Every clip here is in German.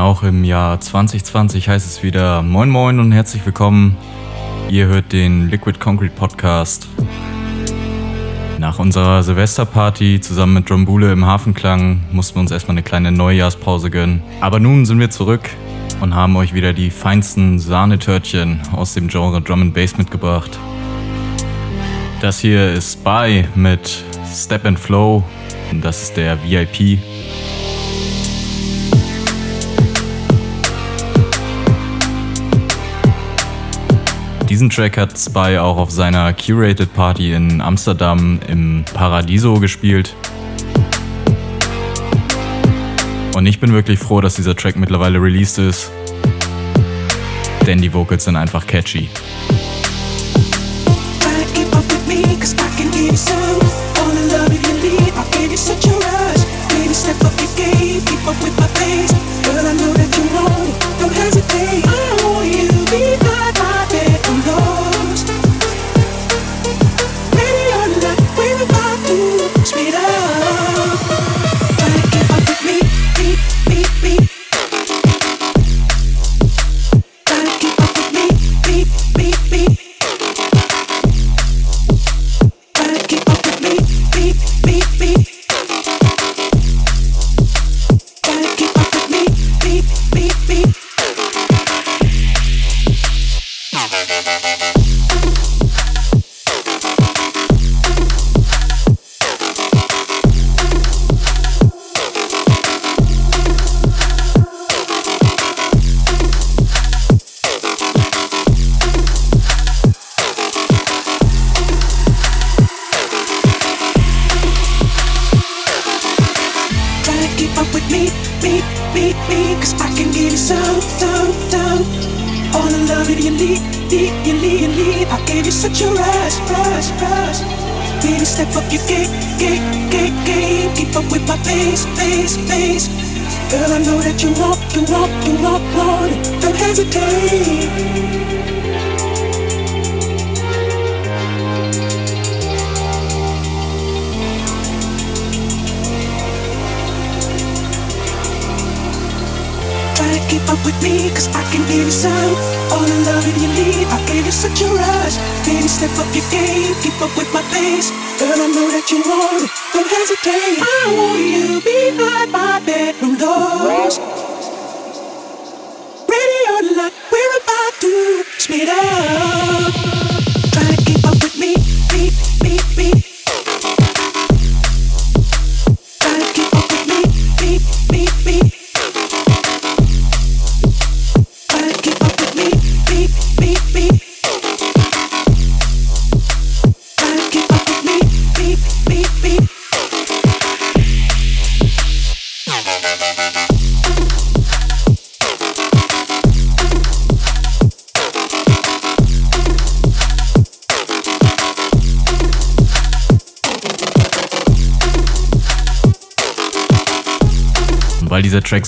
auch im Jahr 2020 heißt es wieder Moin Moin und herzlich willkommen. Ihr hört den Liquid Concrete Podcast. Nach unserer Silvesterparty zusammen mit Drombule im Hafenklang mussten wir uns erstmal eine kleine Neujahrspause gönnen. Aber nun sind wir zurück und haben euch wieder die feinsten Sahnetörtchen aus dem Genre Drum and Bass mitgebracht. Das hier ist Spy mit Step and Flow und das ist der VIP. Diesen Track hat Spy auch auf seiner Curated Party in Amsterdam im Paradiso gespielt. Und ich bin wirklich froh, dass dieser Track mittlerweile released ist. Denn die Vocals sind einfach catchy. Step up your game, keep up with my pace. Girl, I know that you want it. Don't hesitate.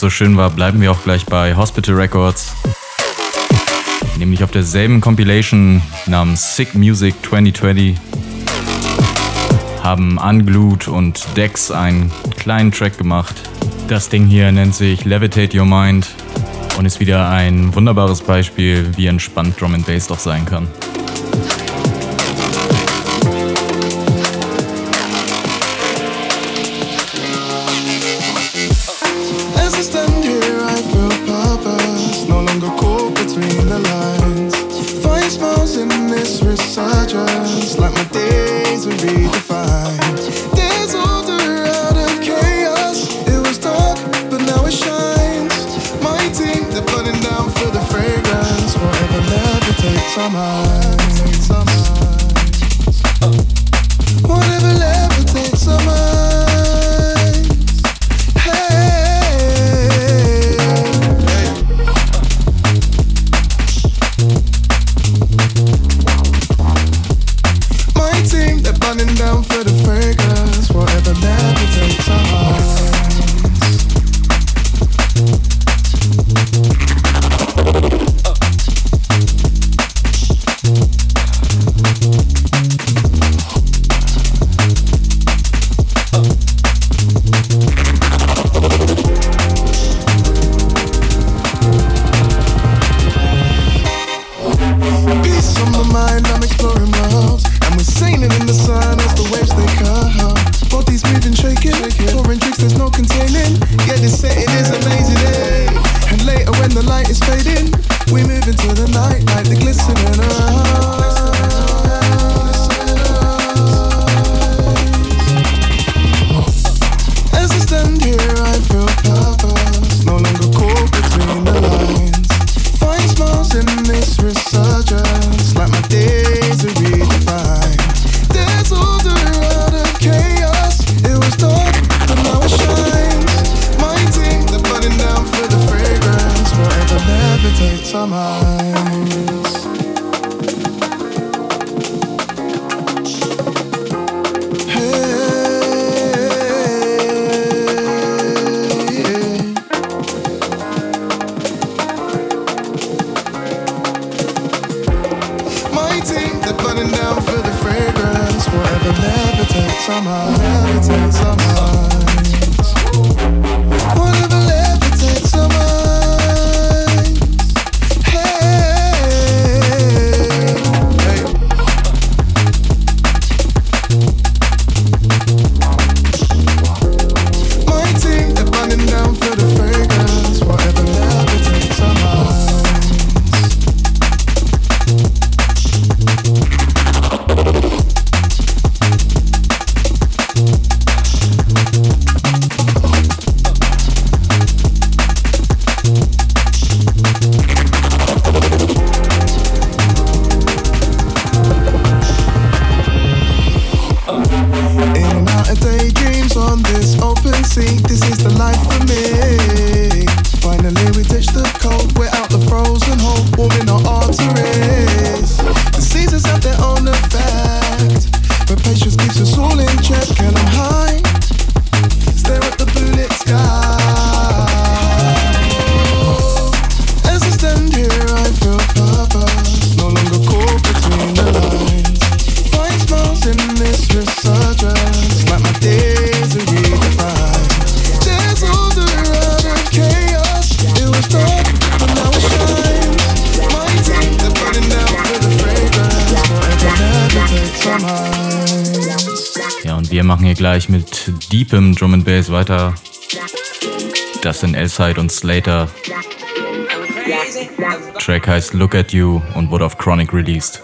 So schön war, bleiben wir auch gleich bei Hospital Records. Nämlich auf derselben Compilation namens Sick Music 2020 haben Unglued und Dex einen kleinen Track gemacht. Das Ding hier nennt sich Levitate Your Mind und ist wieder ein wunderbares Beispiel, wie entspannt Drum and Bass doch sein kann. Deepem Drum and Bass weiter. Das sind Elside und Slater. Track heißt Look at You und wurde auf Chronic released.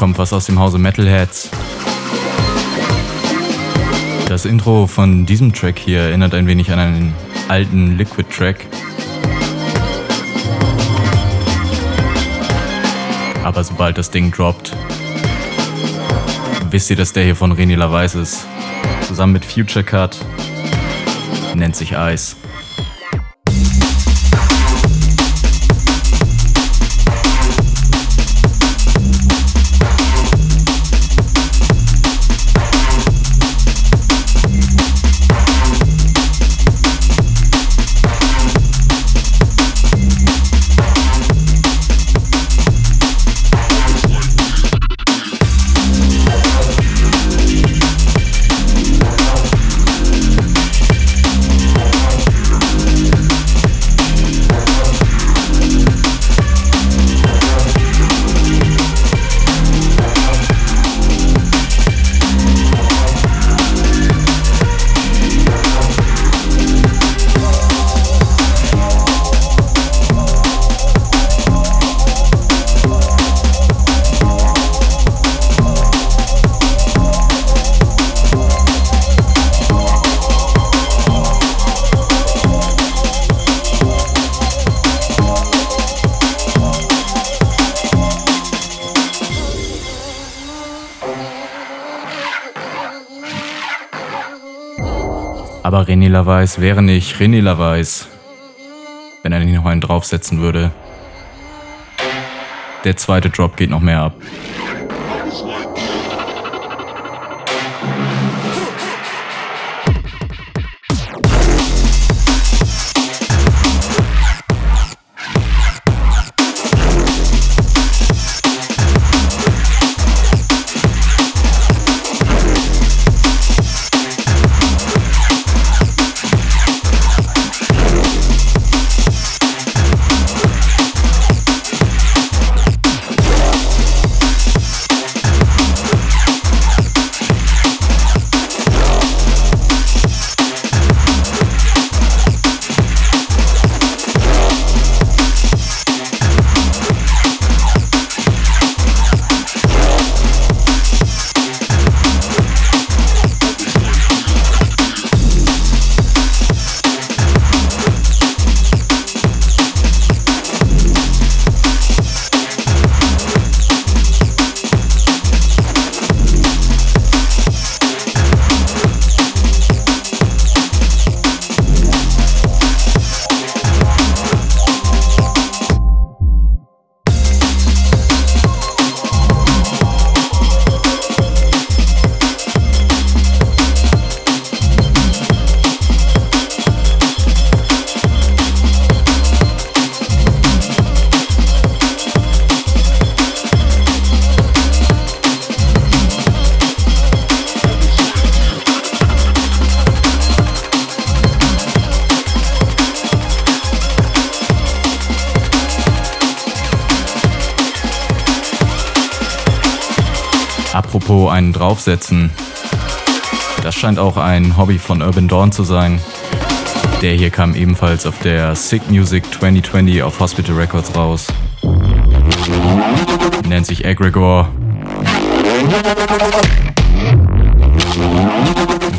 Kommt was aus dem Hause Metalheads. Das Intro von diesem Track hier erinnert ein wenig an einen alten Liquid-Track. Aber sobald das Ding droppt, wisst ihr, dass der hier von René Lavais ist. Zusammen mit Future Cut. Nennt sich Ice. René Lavais wäre nicht René Lavais, wenn er nicht noch einen draufsetzen würde. Der zweite Drop geht noch mehr ab. Draufsetzen. Das scheint auch ein Hobby von Urban Dawn zu sein. Der hier kam ebenfalls auf der Sick Music 2020 auf Hospital Records raus. Nennt sich Egregor.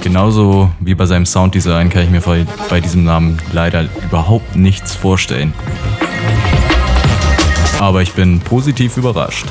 Genauso wie bei seinem Sounddesign kann ich mir bei diesem Namen leider überhaupt nichts vorstellen. Aber ich bin positiv überrascht.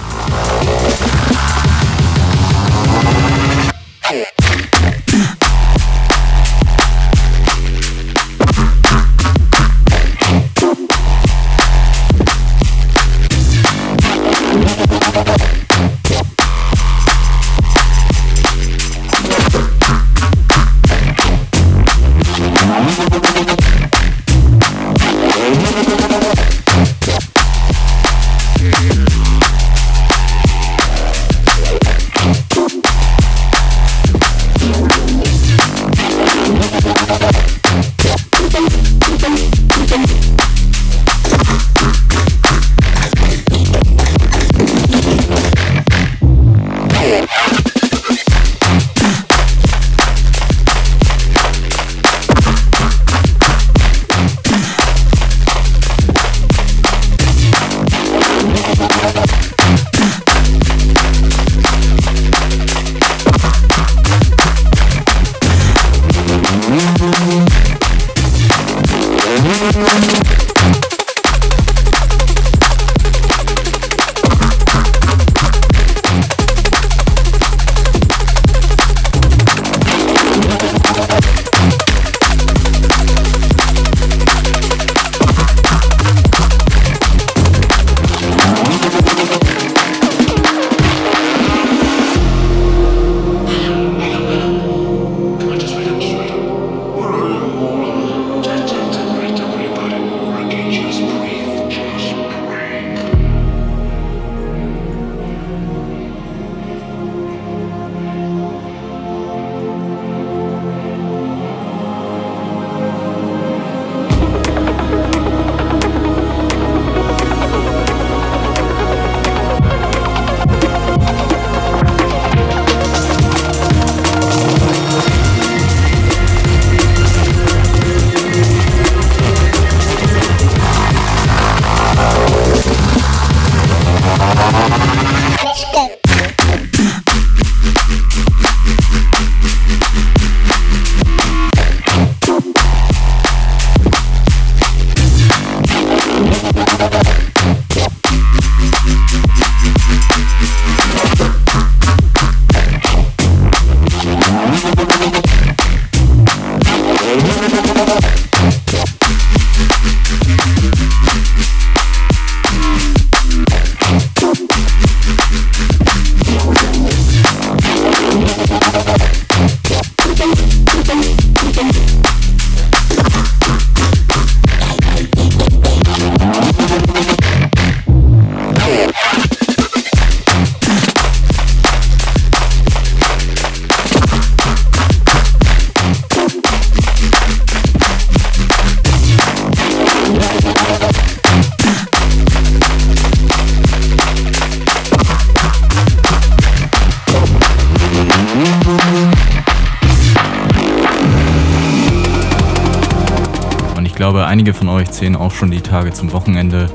Von euch zählen auch schon die Tage zum Wochenende.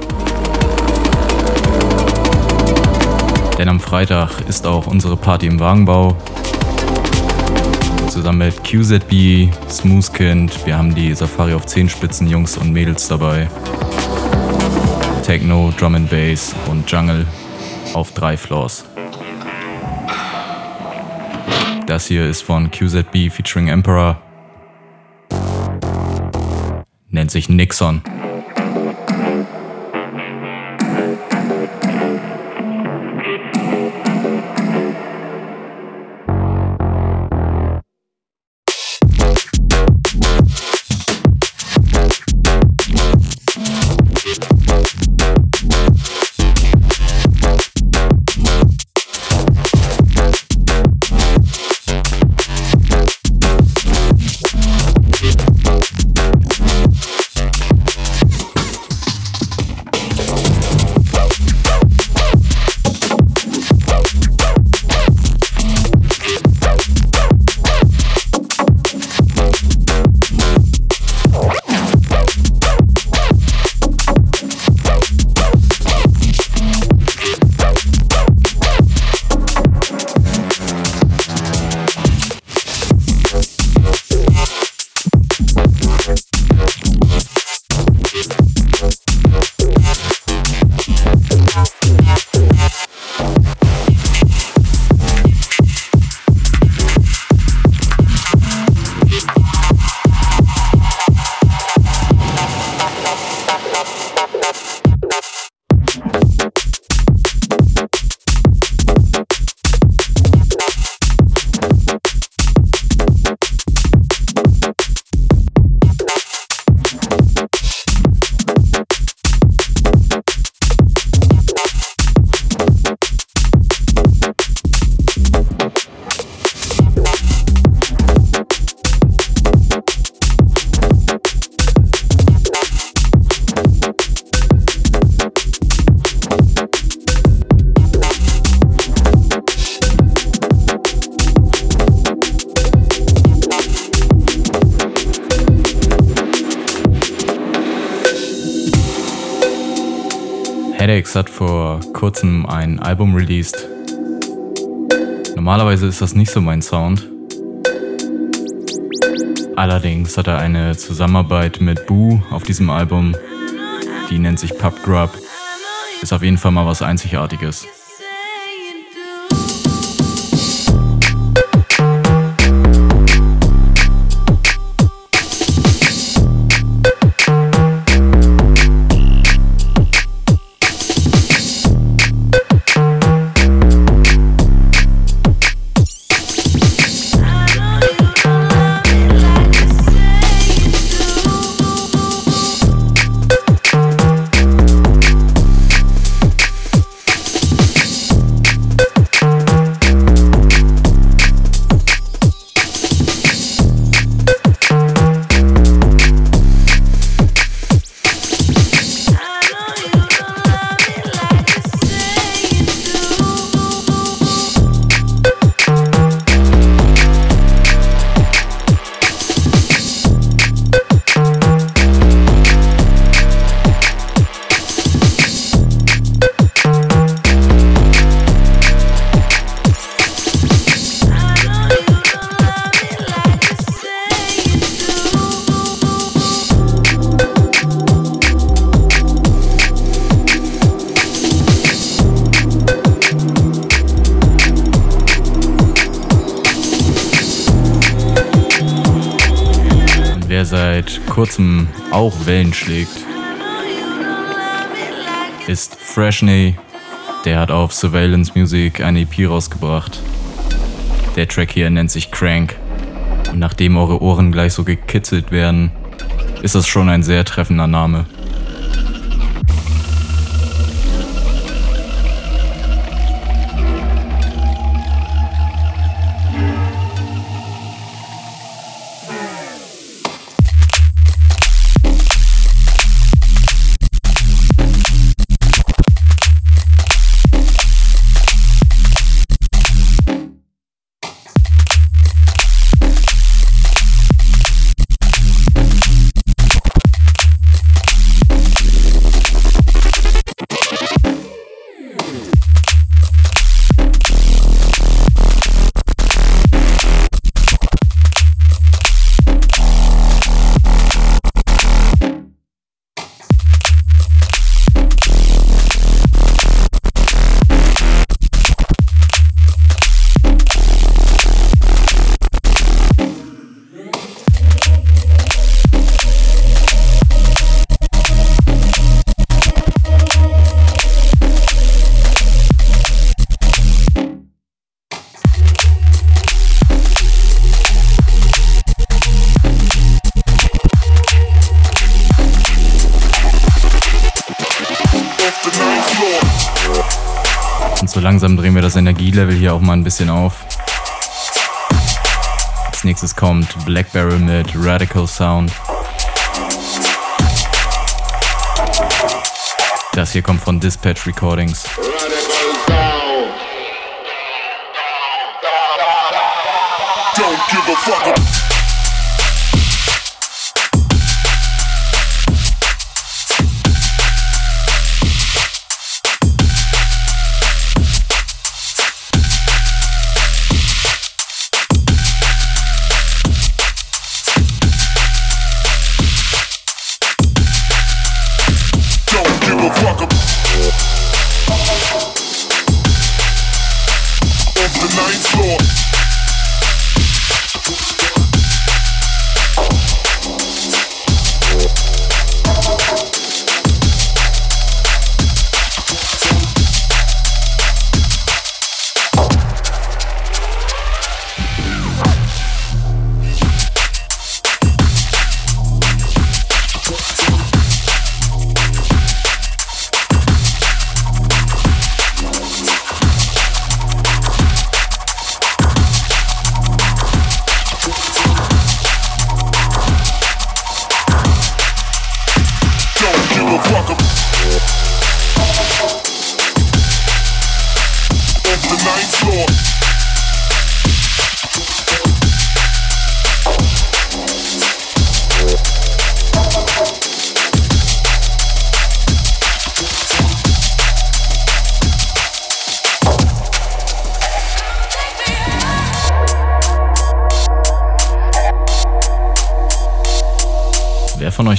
Denn am Freitag ist auch unsere Party im Wagenbau. Zusammen mit QZB, Smoothkind, wir haben die Safari auf 10 Spitzen Jungs und Mädels dabei. Techno, Drum and Bass und Jungle auf drei Floors. Das hier ist von QZB featuring Emperor. Nennt sich Nixon. Album released. Normalerweise ist das nicht so mein Sound. Allerdings hat er eine Zusammenarbeit mit Boo auf diesem Album. Die nennt sich Pub Grub. Ist auf jeden Fall mal was Einzigartiges. Freshney. Der hat auf Surveillance Music eine EP rausgebracht. Der Track hier nennt sich Crank. Und nachdem eure Ohren gleich so gekitzelt werden, ist das schon ein sehr treffender Name. Das Energielevel hier auch mal ein bisschen auf. Als nächstes kommt Black Barrel mit Radical Sound. Das hier kommt von Dispatch Recordings. Don't give a fuck.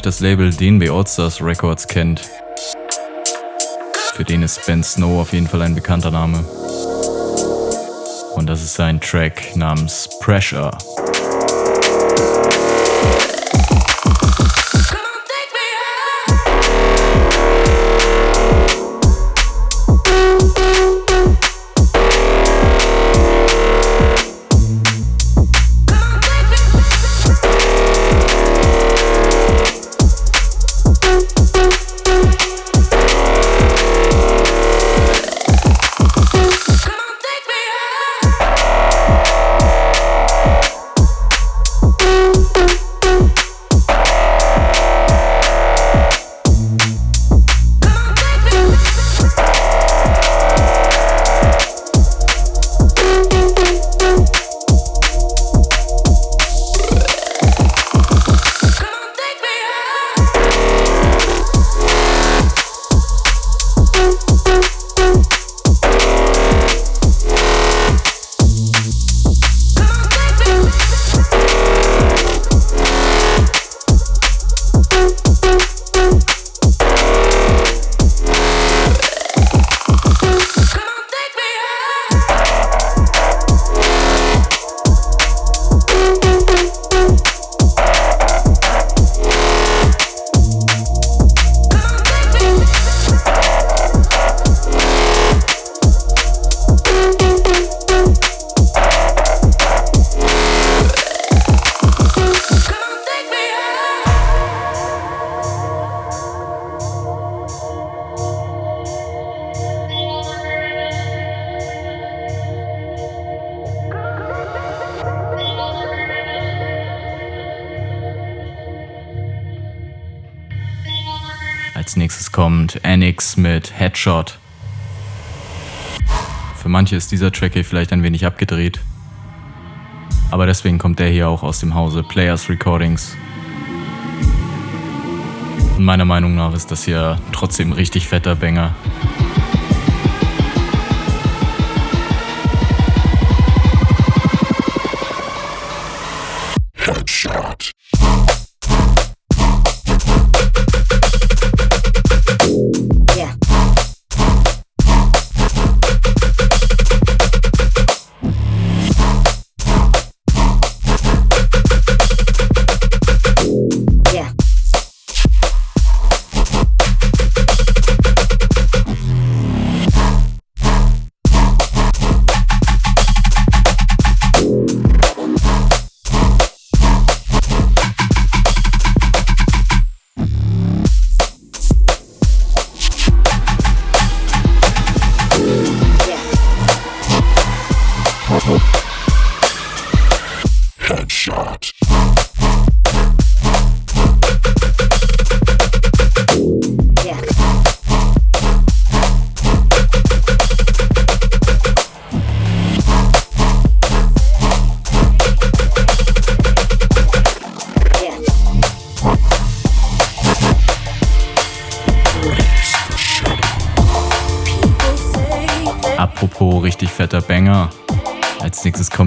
Das Label DNB Allstars Records kennt, für den ist Ben Snow auf jeden Fall ein bekannter Name. Und das ist sein Track namens Pressure. Kommt Anix mit Headshot. Für manche ist dieser Track hier vielleicht ein wenig abgedreht. Aber deswegen kommt der hier auch aus dem Hause Players Recordings. Und meiner Meinung nach ist das hier trotzdem richtig fetter Banger.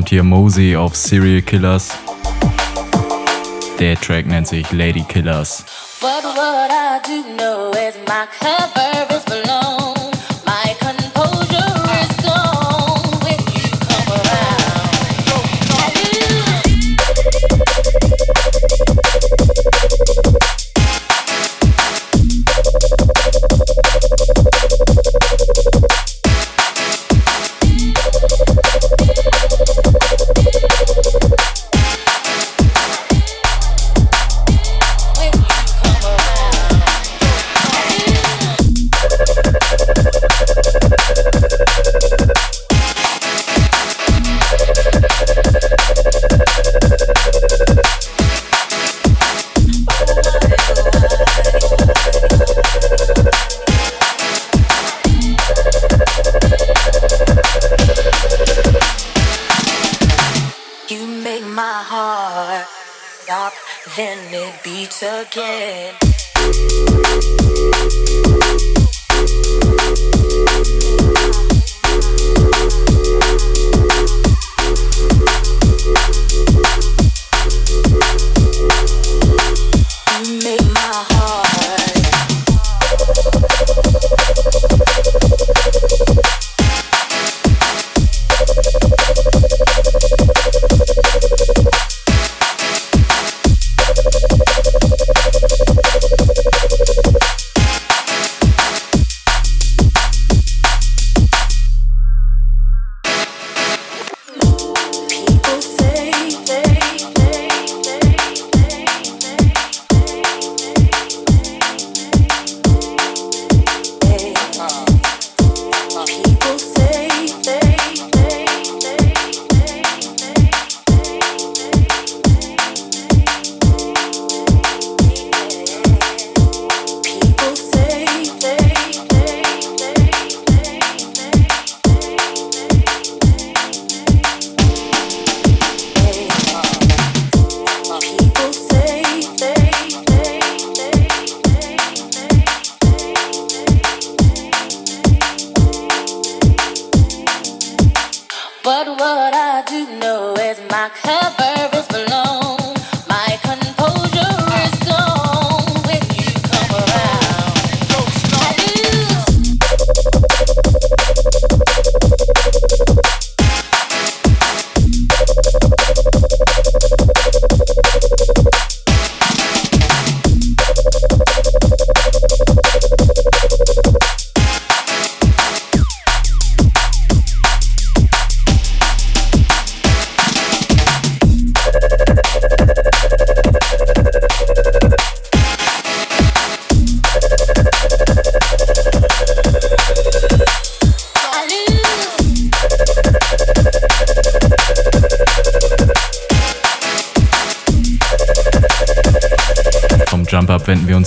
Hier Mosey auf Serial Killers. Der Track nennt sich Lady Killers. But what I do know is my cover is.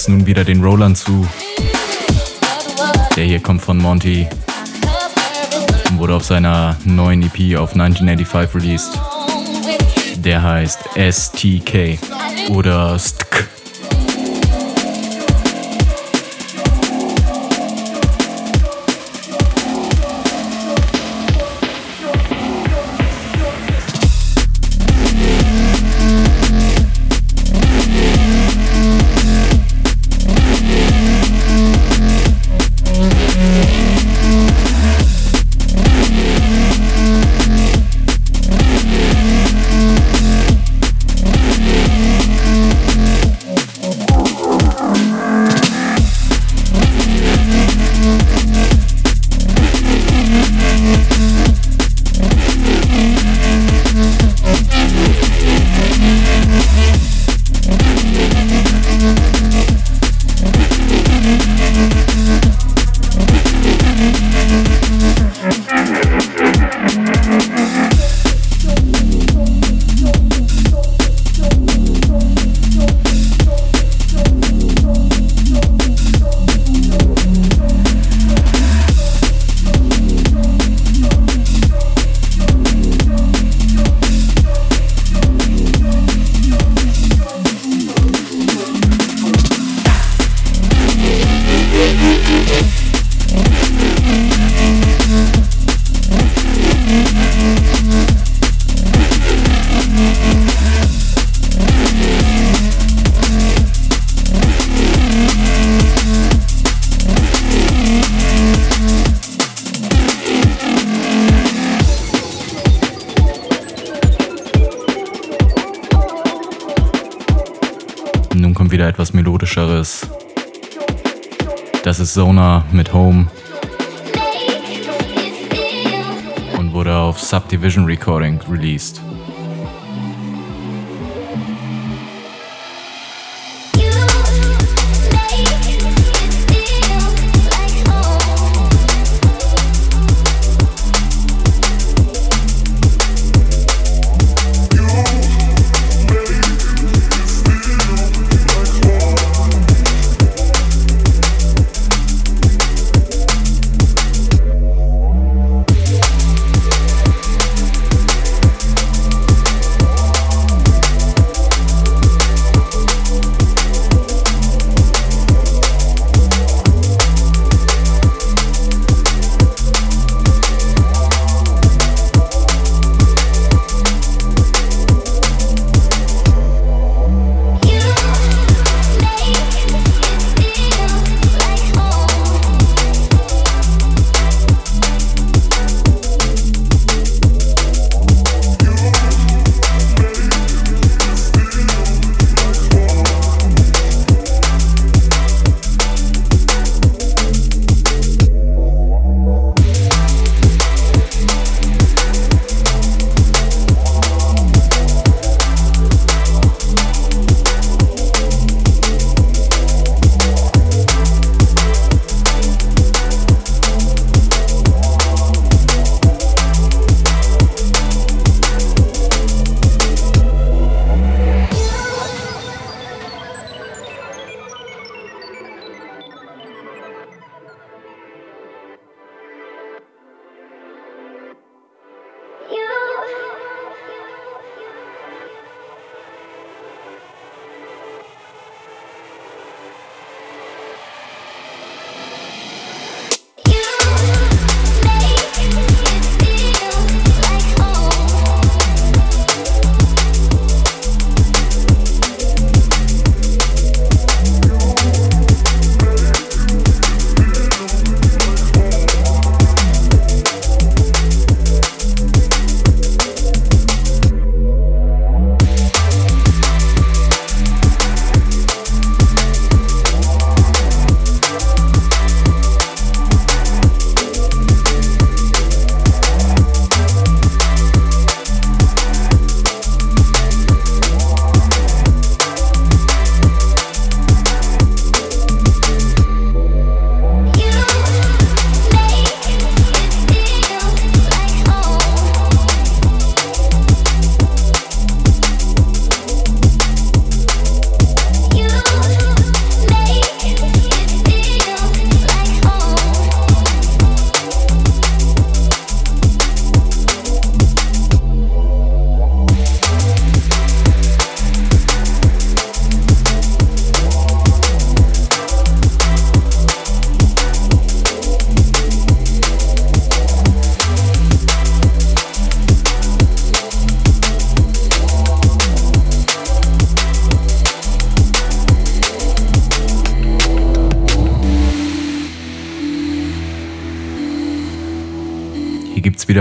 Uns nun wieder den Rollern zu. Der hier kommt von Monty und wurde auf seiner neuen EP auf 1985 released. Der heißt STK oder STK. Und wurde auf Subdivision Recording released.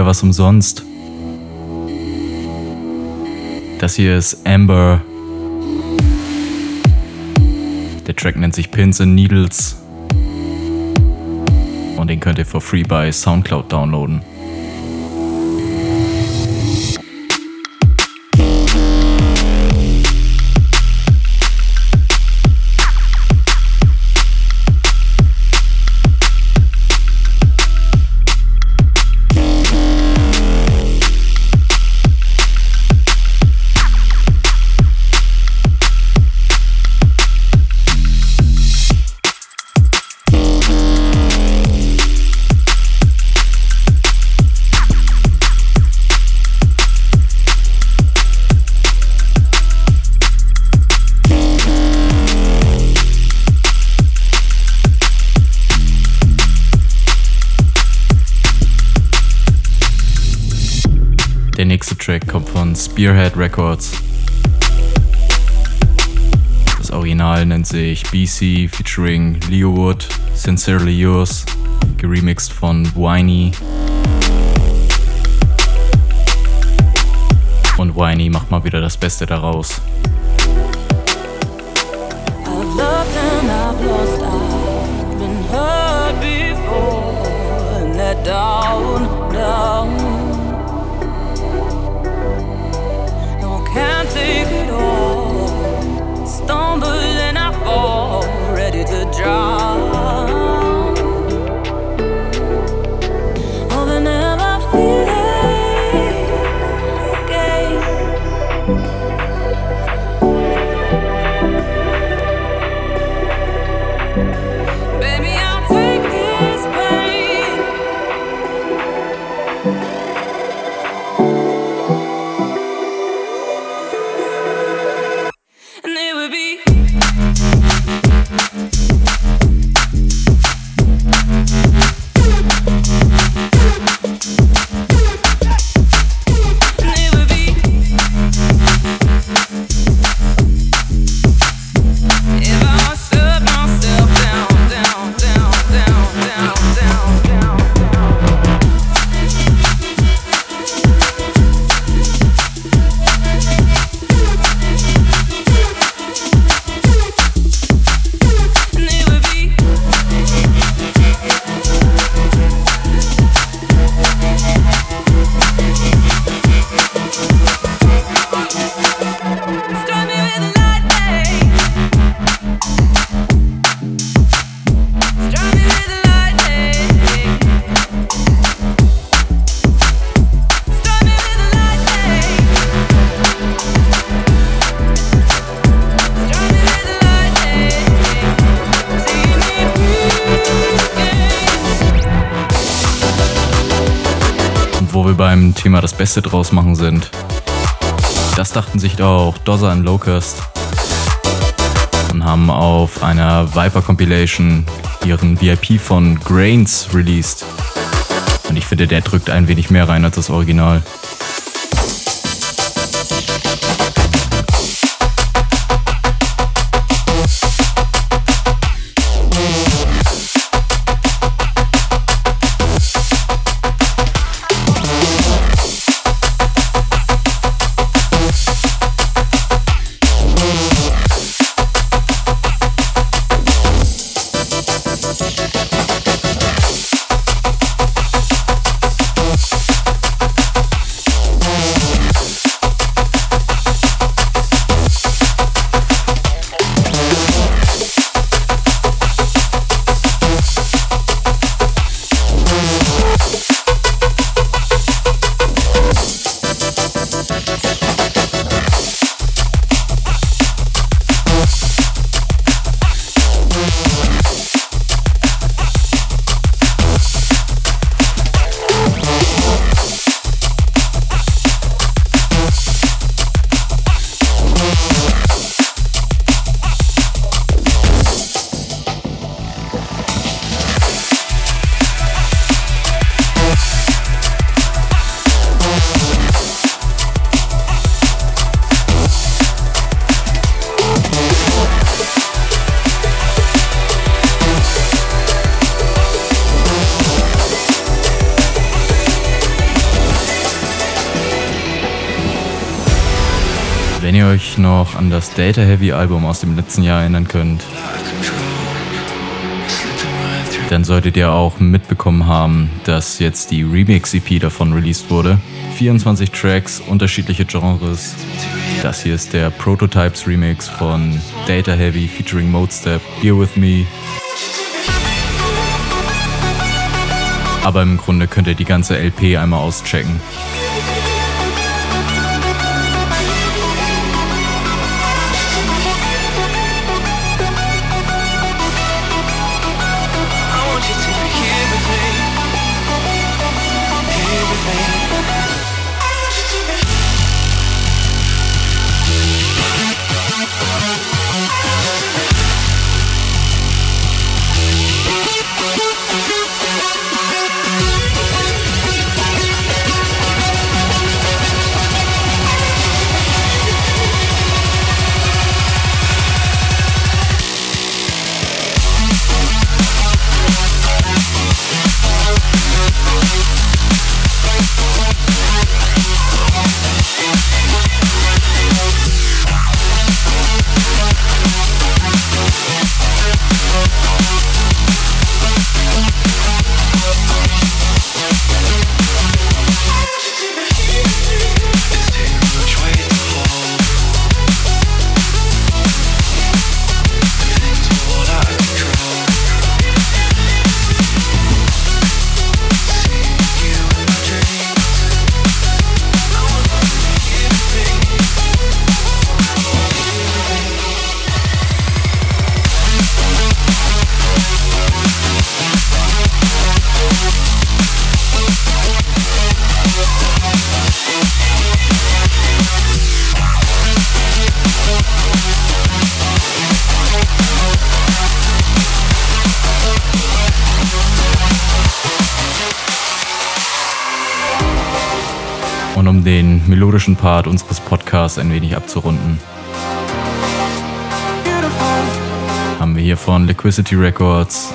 Wieder was umsonst. Das hier ist Amber. Der Track nennt sich Pins and Needles. Und den könnt ihr for free bei Soundcloud downloaden. Spearhead Records. Das Original nennt sich BC featuring Leo Wood, Sincerely Yours, geremixed von Whiny. Und Whiny macht mal wieder das Beste daraus. down, down. Take it all. Stumble and I fall, ready to drown. Beste draus machen sind. Das dachten sich auch Dozza und Locust und haben auf einer Viper Compilation ihren VIP von Grains released. Und ich finde, der drückt ein wenig mehr rein als das Original. Data Heavy Album aus dem letzten Jahr erinnern könnt, dann solltet ihr auch mitbekommen haben, dass jetzt die Remix-EP davon released wurde. 24 Tracks, unterschiedliche Genres. Das hier ist der Prototypes Remix von Data Heavy featuring Mode Step, Here With Me. Aber im Grunde könnt ihr die ganze LP einmal auschecken. Part unseres Podcasts ein wenig abzurunden, haben wir hier von Liquidity Records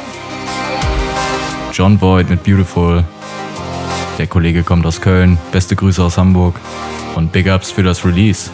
John Boyd mit Beautiful. Der Kollege kommt aus Köln. Beste Grüße aus Hamburg. Und Big Ups für das Release.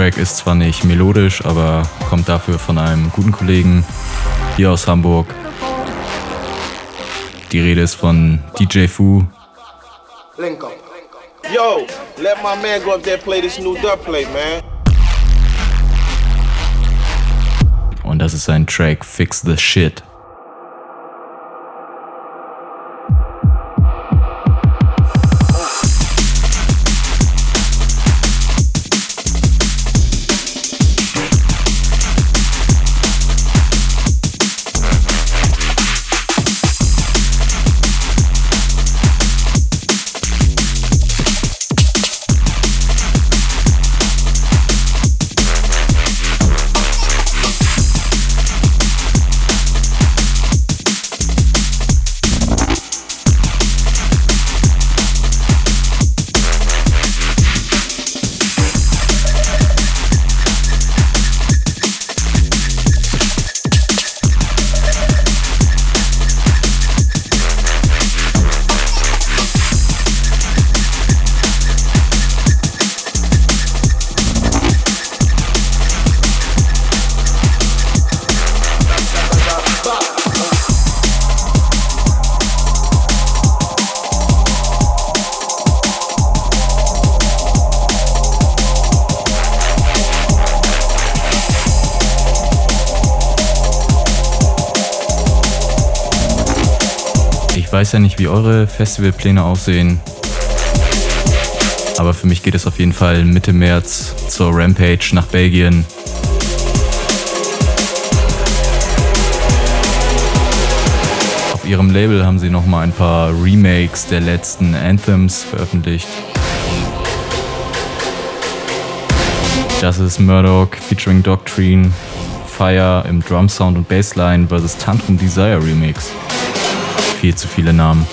Track ist zwar nicht melodisch, aber kommt dafür von einem guten Kollegen hier aus Hamburg. Die Rede ist von DJ Fu. Link up. Yo, let my man go up there play this new dub plate, man. Und das ist sein Track Fix the Shit. Ja nicht, wie eure Festivalpläne aussehen. Aber für mich geht es auf jeden Fall Mitte März zur Rampage nach Belgien. Auf ihrem Label haben sie nochmal ein paar Remakes der letzten Anthems veröffentlicht. Das ist Murdoch featuring Doctrine, Fire im Drum Sound und Bassline vs. Tantrum Desire Remix. Viel zu viele Namen.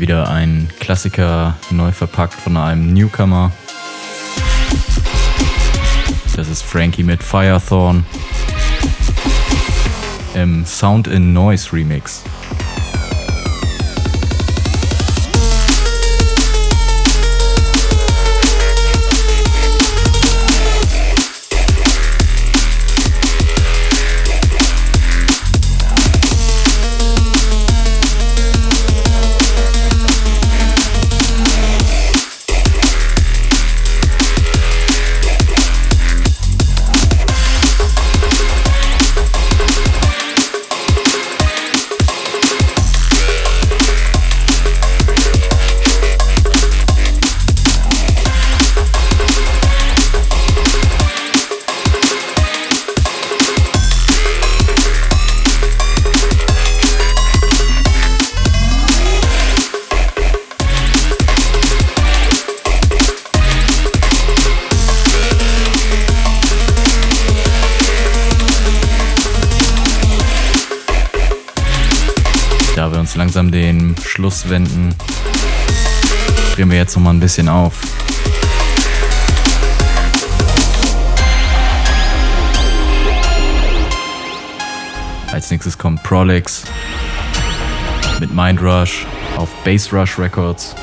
Wieder einen Klassiker neu verpackt von einem Newcomer. Das ist Frankie mit Firethorn im Sound in Noise Remix. Langsam den Schluss wenden, drehen wir jetzt noch mal ein bisschen auf. Als nächstes kommt Prolix mit Mind Rush auf Bass Rush Records.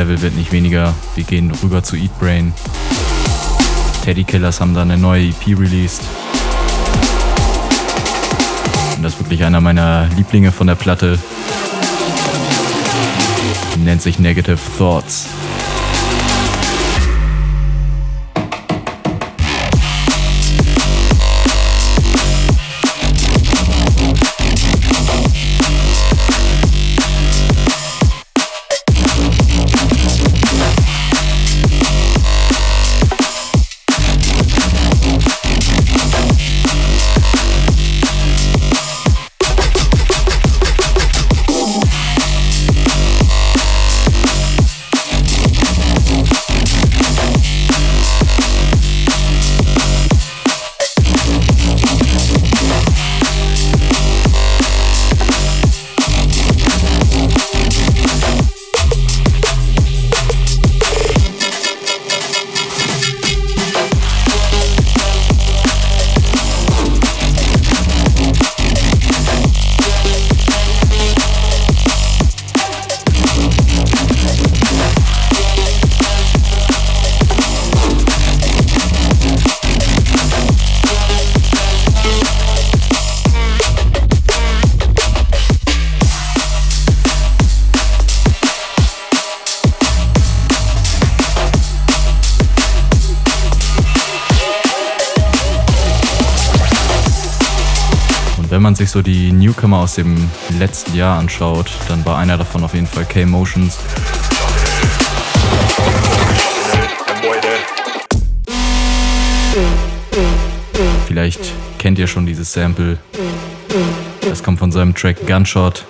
Energielevel wird nicht weniger. Wir gehen rüber zu Eat Brain. Teddy Killers haben da eine neue EP released. Und das ist wirklich einer meiner Lieblinge von der Platte. Nennt sich Negative Thoughts. Man sich so die Newcomer aus dem letzten Jahr anschaut, dann war einer davon auf jeden Fall K-Motions. Vielleicht kennt ihr schon dieses Sample. Das kommt von seinem Track Gunshot.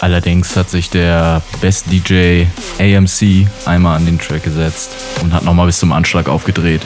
Allerdings hat sich der Best DJ AMC einmal an den Track gesetzt und hat nochmal bis zum Anschlag aufgedreht.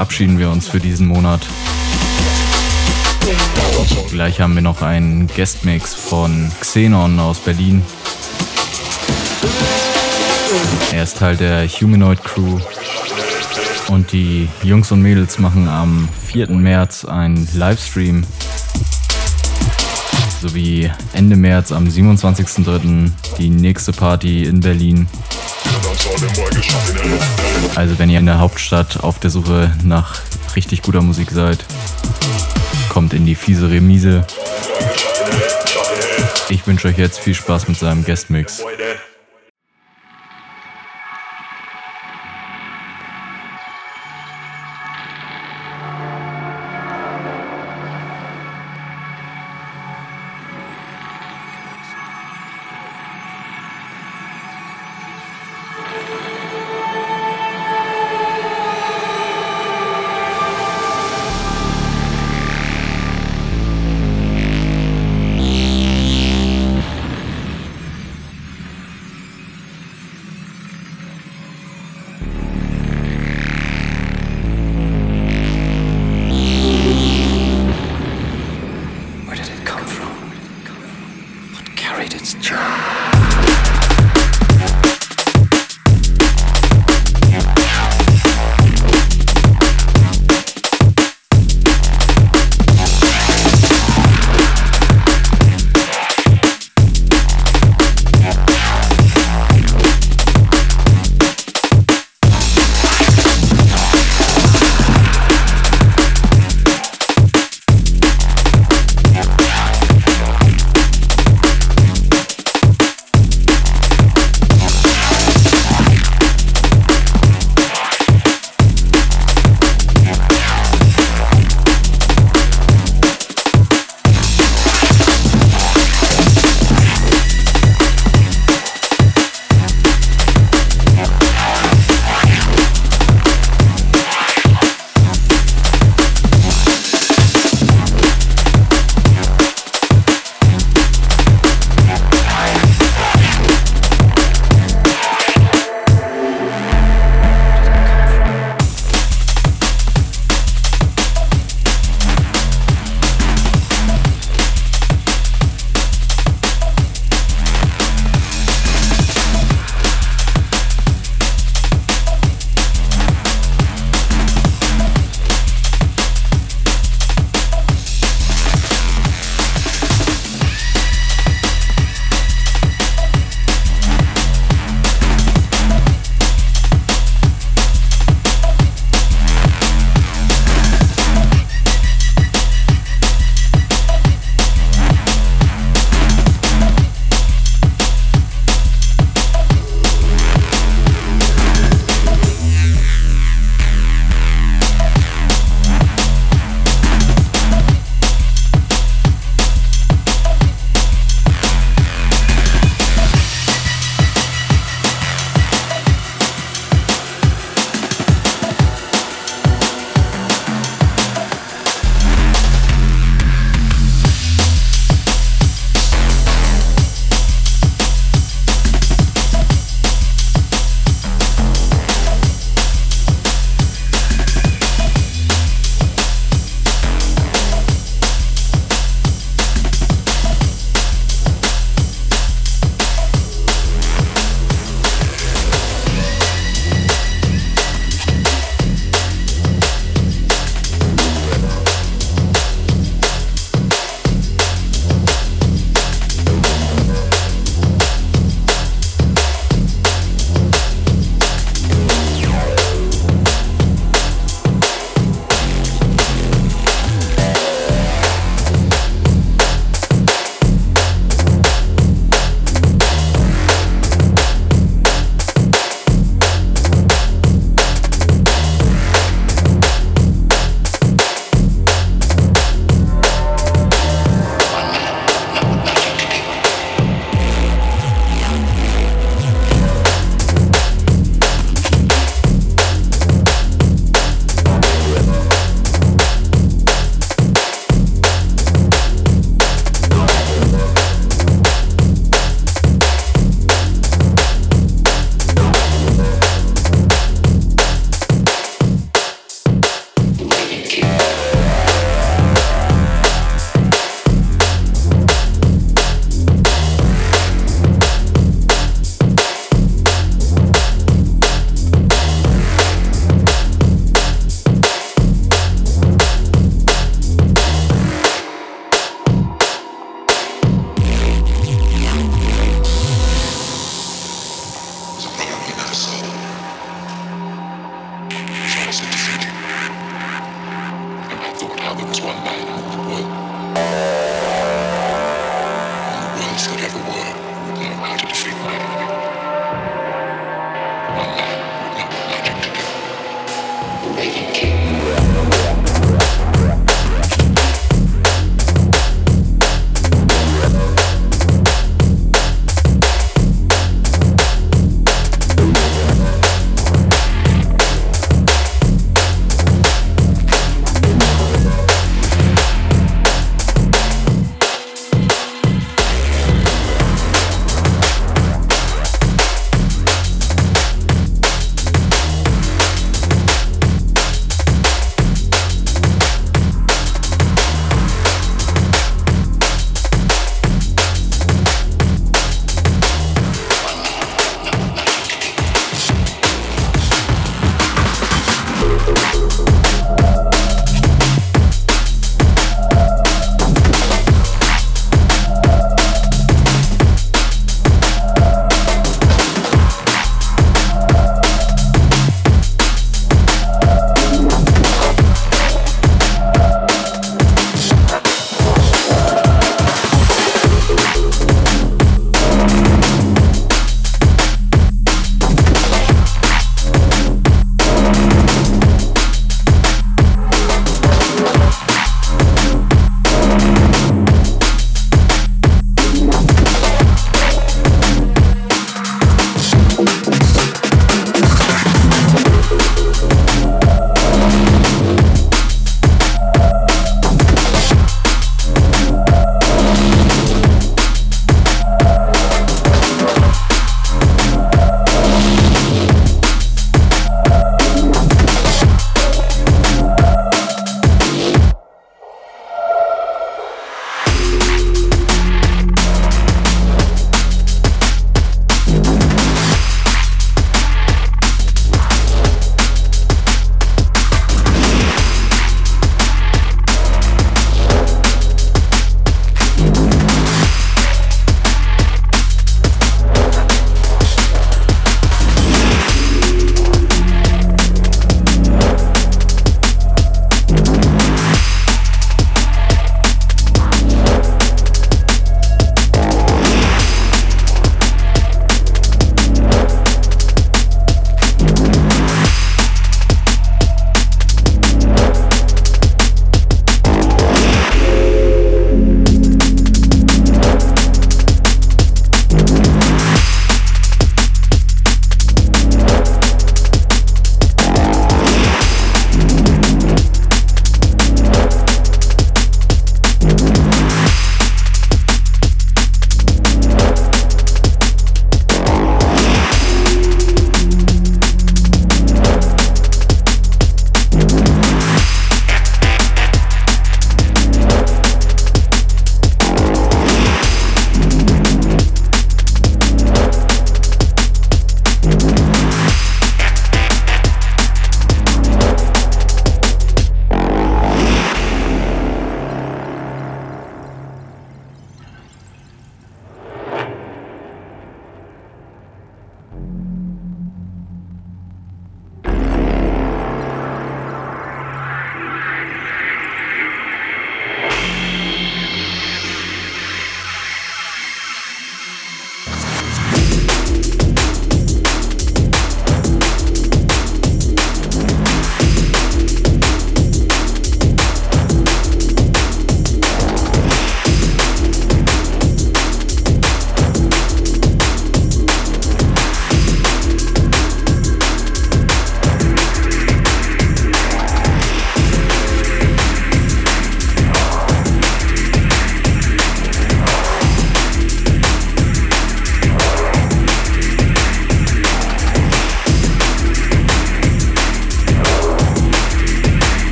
Verabschieden wir uns für diesen Monat. Gleich haben wir noch einen Guestmix von Xenon aus Berlin. Er ist Teil der Humanoid Crew. Und die Jungs und Mädels machen am 4. März einen Livestream. Sowie Ende März am 27.03. die nächste Party in Berlin. Also wenn ihr in der Hauptstadt auf der Suche nach richtig guter Musik seid. Kommt in die fiese Remise. Ich wünsche euch jetzt viel Spaß mit seinem Guestmix. Boy,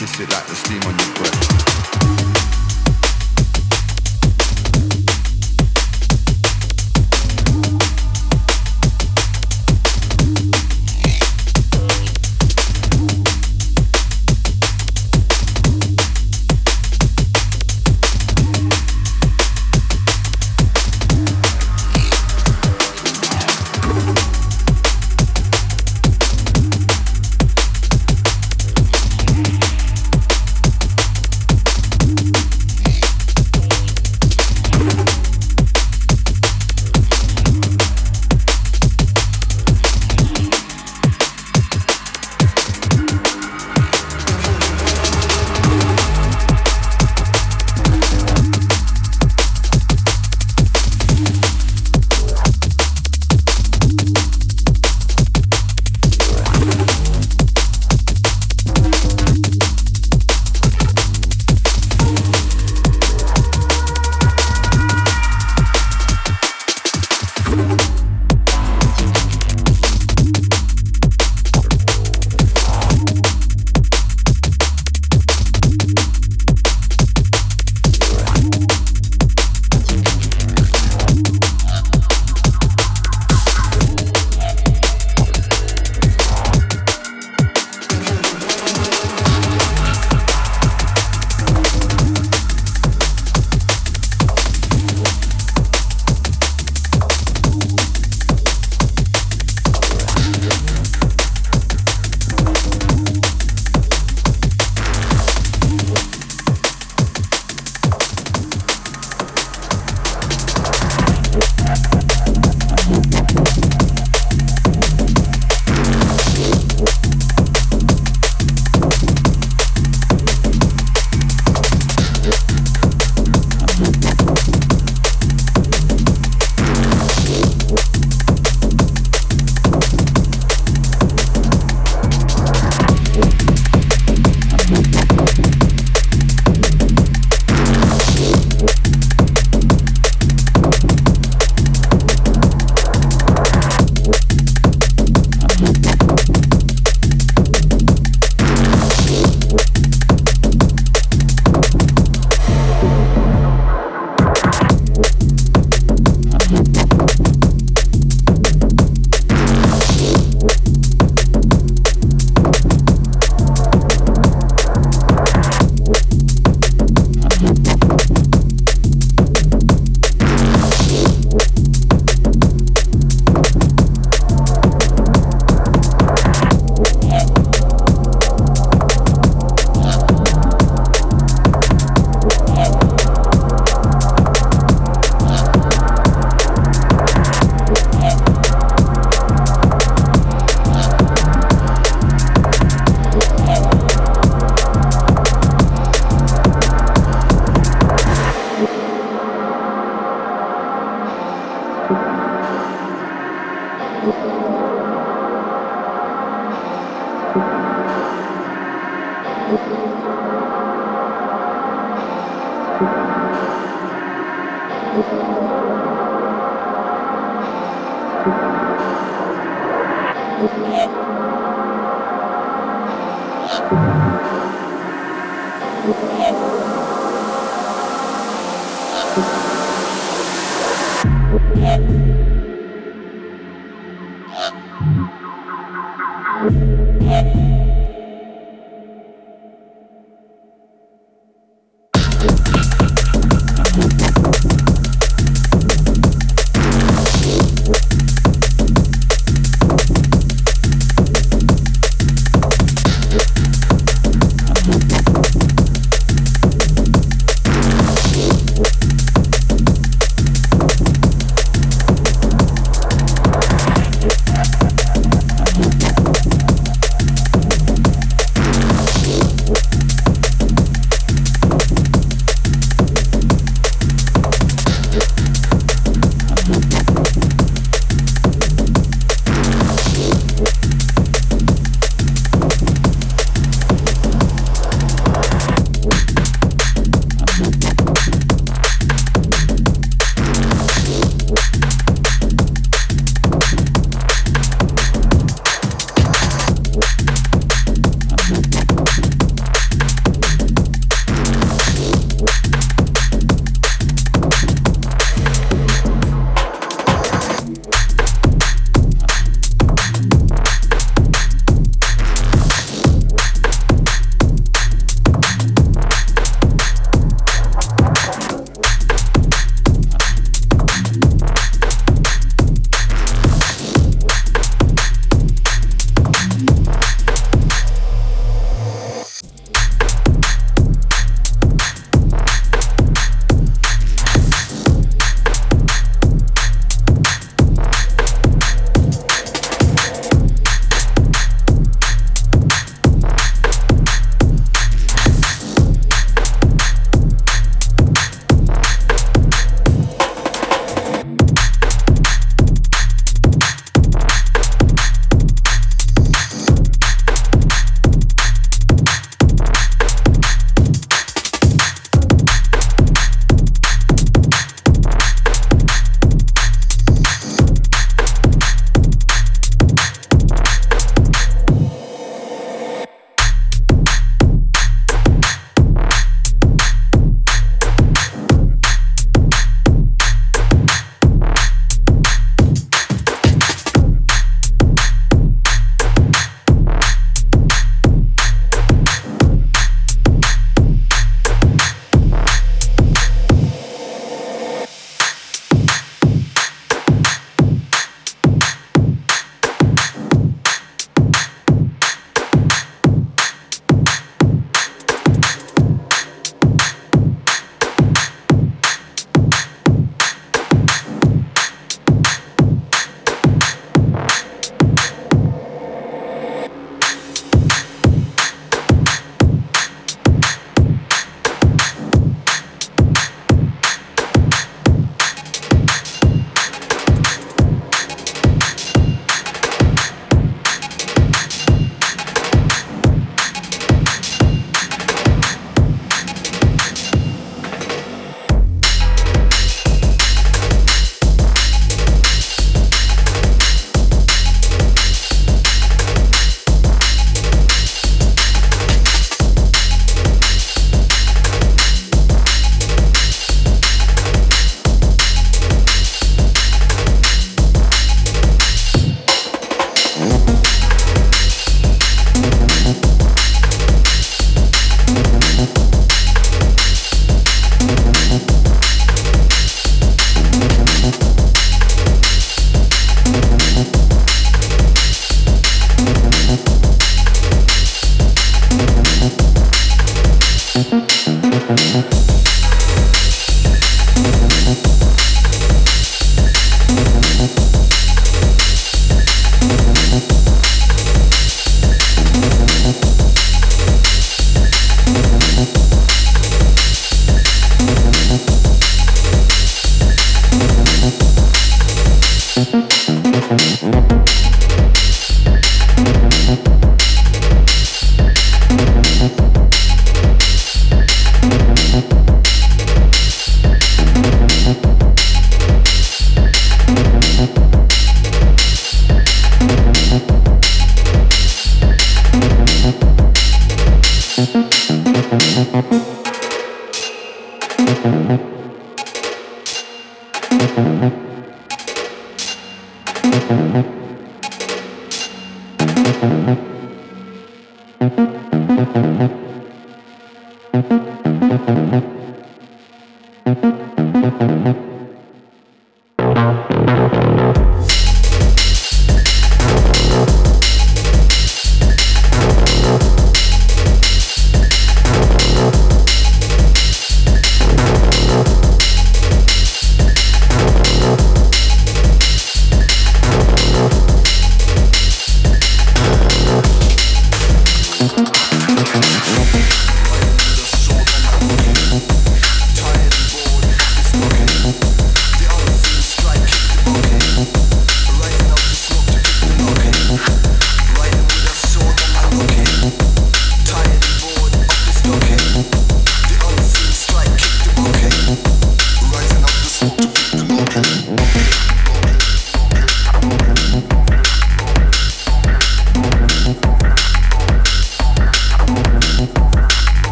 kiss it like the steam on your breath.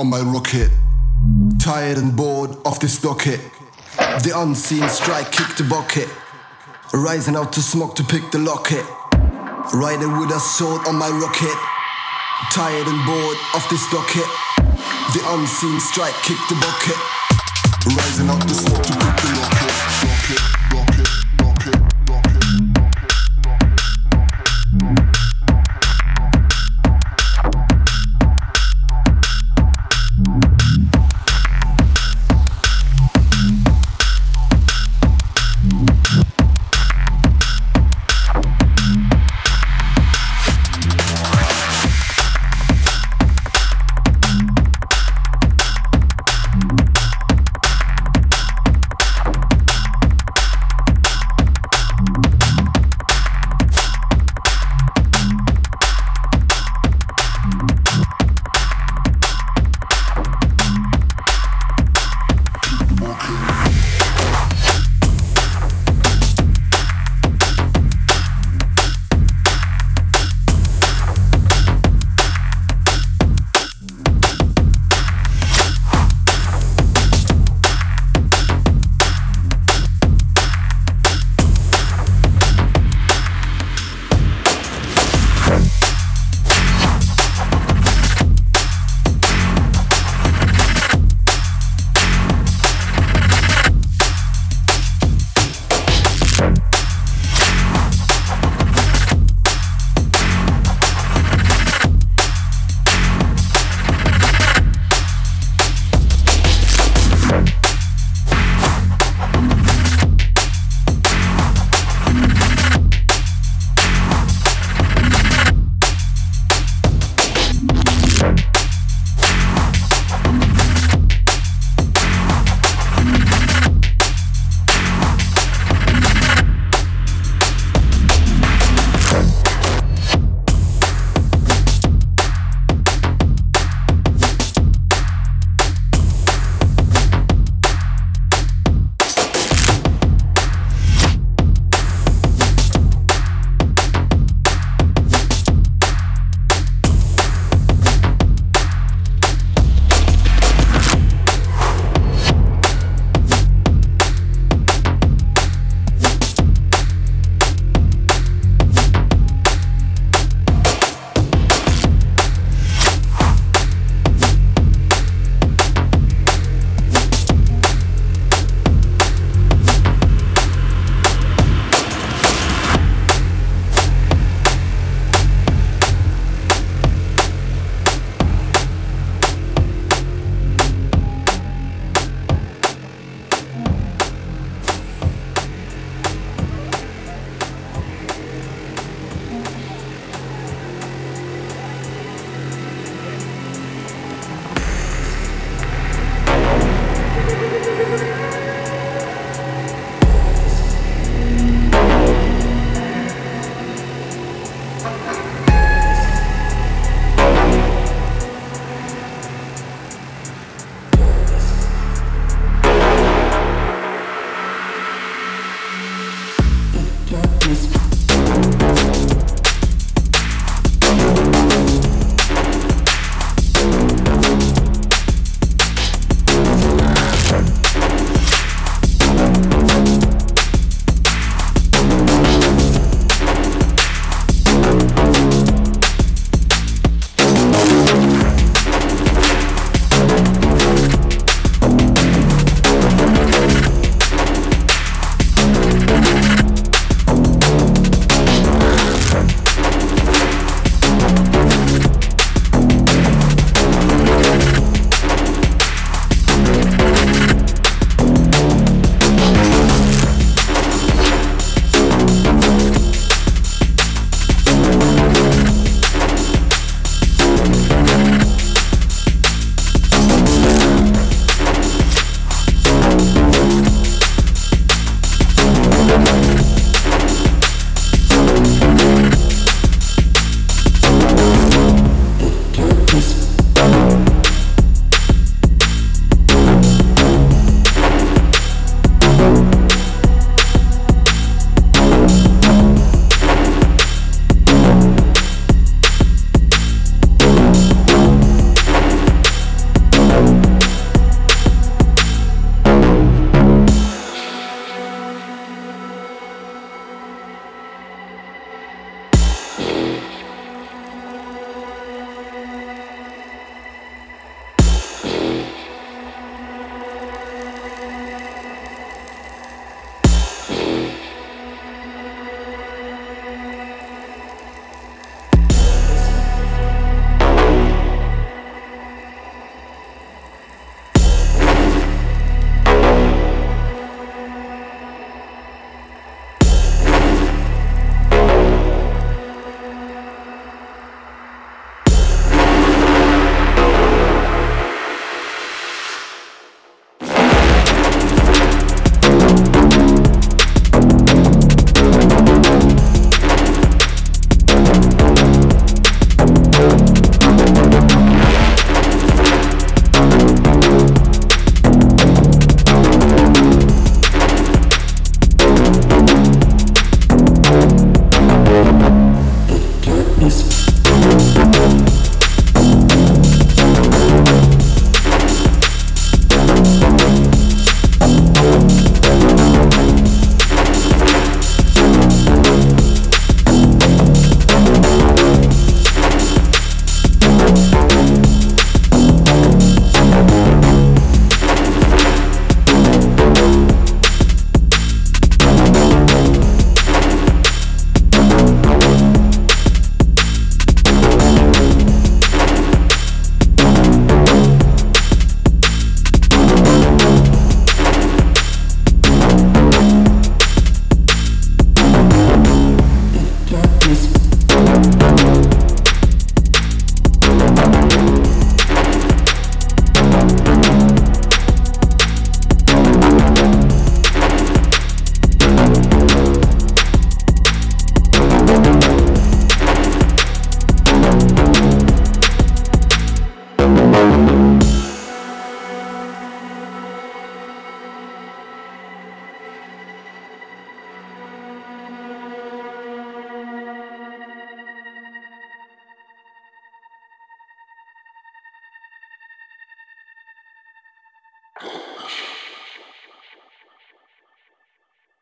On my rocket. Tired and bored of this docket. The unseen strike kicked the bucket. Rising out to smoke to pick the locket. Riding with a sword on my rocket. Tired and bored of this docket. The unseen strike kicked the bucket. Rising out to smoke to pick the locket. locket.